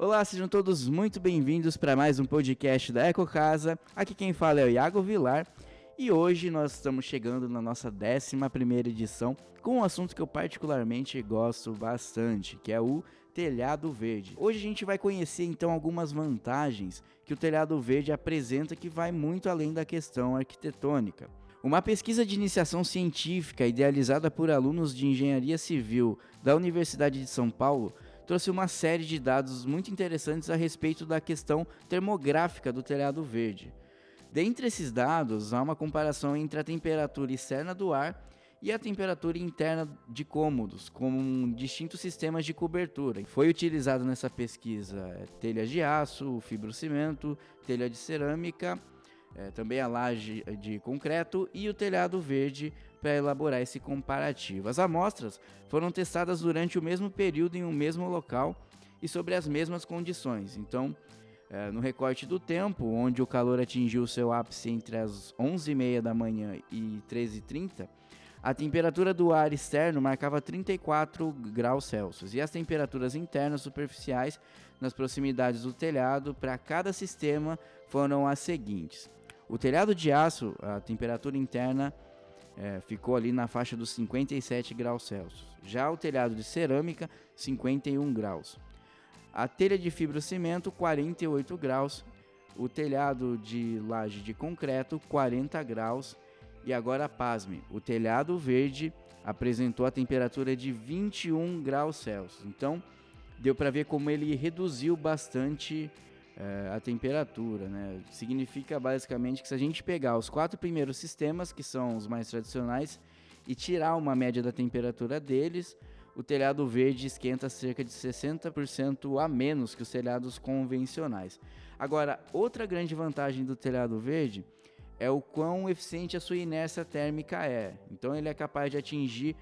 Olá, sejam todos muito bem-vindos para mais um podcast da Eco Casa. Aqui quem fala é o Iago Vilar e hoje nós estamos chegando na nossa 11 edição com um assunto que eu particularmente gosto bastante, que é o telhado verde. Hoje a gente vai conhecer então algumas vantagens que o telhado verde apresenta que vai muito além da questão arquitetônica. Uma pesquisa de iniciação científica idealizada por alunos de engenharia civil da Universidade de São Paulo trouxe uma série de dados muito interessantes a respeito da questão termográfica do telhado verde. Dentre esses dados, há uma comparação entre a temperatura externa do ar e a temperatura interna de cômodos, com distintos sistemas de cobertura. Foi utilizado nessa pesquisa é, telhas de aço, fibrocimento, telha de cerâmica, é, também a laje de concreto e o telhado verde para elaborar esse comparativo. As amostras foram testadas durante o mesmo período em um mesmo local e sobre as mesmas condições. Então, é, no recorte do tempo, onde o calor atingiu seu ápice entre as 11h30 da manhã e 13h30, a temperatura do ar externo marcava 34 graus Celsius e as temperaturas internas superficiais nas proximidades do telhado para cada sistema foram as seguintes. O telhado de aço, a temperatura interna é, ficou ali na faixa dos 57 graus Celsius. Já o telhado de cerâmica, 51 graus. A telha de fibrocimento 48 graus, o telhado de laje de concreto 40 graus e agora pasme, o telhado verde apresentou a temperatura de 21 graus Celsius. Então deu para ver como ele reduziu bastante é, a temperatura, né? Significa basicamente que se a gente pegar os quatro primeiros sistemas, que são os mais tradicionais, e tirar uma média da temperatura deles, o telhado verde esquenta cerca de 60% a menos que os telhados convencionais. Agora, outra grande vantagem do telhado verde é o quão eficiente a sua inércia térmica é. Então, ele é capaz de atingir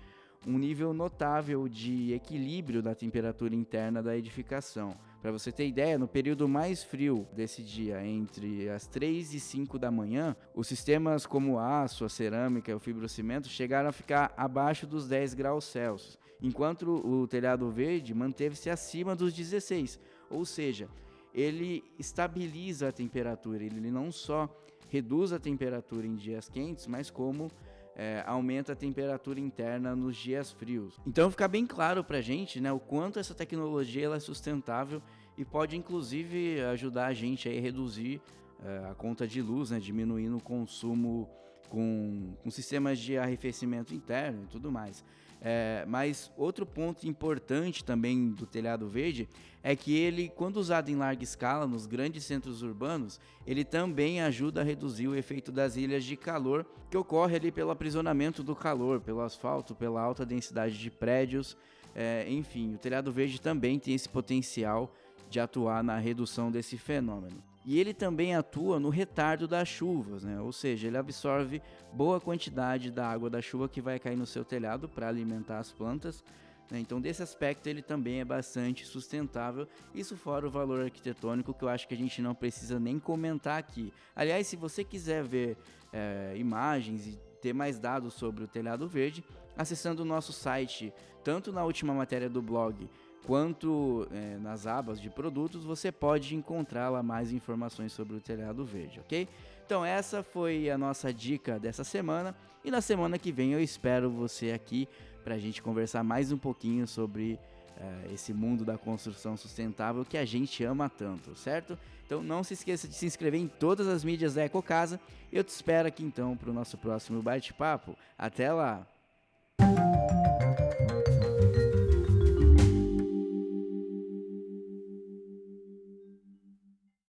um nível notável de equilíbrio da temperatura interna da edificação. Para você ter ideia, no período mais frio desse dia, entre as 3 e 5 da manhã, os sistemas como o aço, a cerâmica e o fibrocimento chegaram a ficar abaixo dos 10 graus Celsius enquanto o telhado verde manteve-se acima dos 16, ou seja, ele estabiliza a temperatura, ele não só reduz a temperatura em dias quentes, mas como é, aumenta a temperatura interna nos dias frios. Então fica bem claro para a gente né, o quanto essa tecnologia é sustentável e pode inclusive ajudar a gente a reduzir é, a conta de luz, né, diminuindo o consumo com, com sistemas de arrefecimento interno e tudo mais. É, mas outro ponto importante também do telhado verde é que ele, quando usado em larga escala nos grandes centros urbanos, ele também ajuda a reduzir o efeito das ilhas de calor que ocorre ali pelo aprisionamento do calor, pelo asfalto, pela alta densidade de prédios. É, enfim, o telhado verde também tem esse potencial de atuar na redução desse fenômeno. E ele também atua no retardo das chuvas, né? ou seja, ele absorve boa quantidade da água da chuva que vai cair no seu telhado para alimentar as plantas. Né? Então, desse aspecto, ele também é bastante sustentável. Isso fora o valor arquitetônico, que eu acho que a gente não precisa nem comentar aqui. Aliás, se você quiser ver é, imagens e ter mais dados sobre o telhado verde, acessando o nosso site, tanto na última matéria do blog quanto é, nas abas de produtos, você pode encontrar lá mais informações sobre o telhado verde, ok? Então essa foi a nossa dica dessa semana e na semana que vem eu espero você aqui para a gente conversar mais um pouquinho sobre é, esse mundo da construção sustentável que a gente ama tanto, certo? Então não se esqueça de se inscrever em todas as mídias da Eco Casa. Eu te espero aqui então para o nosso próximo bate-papo. Até lá!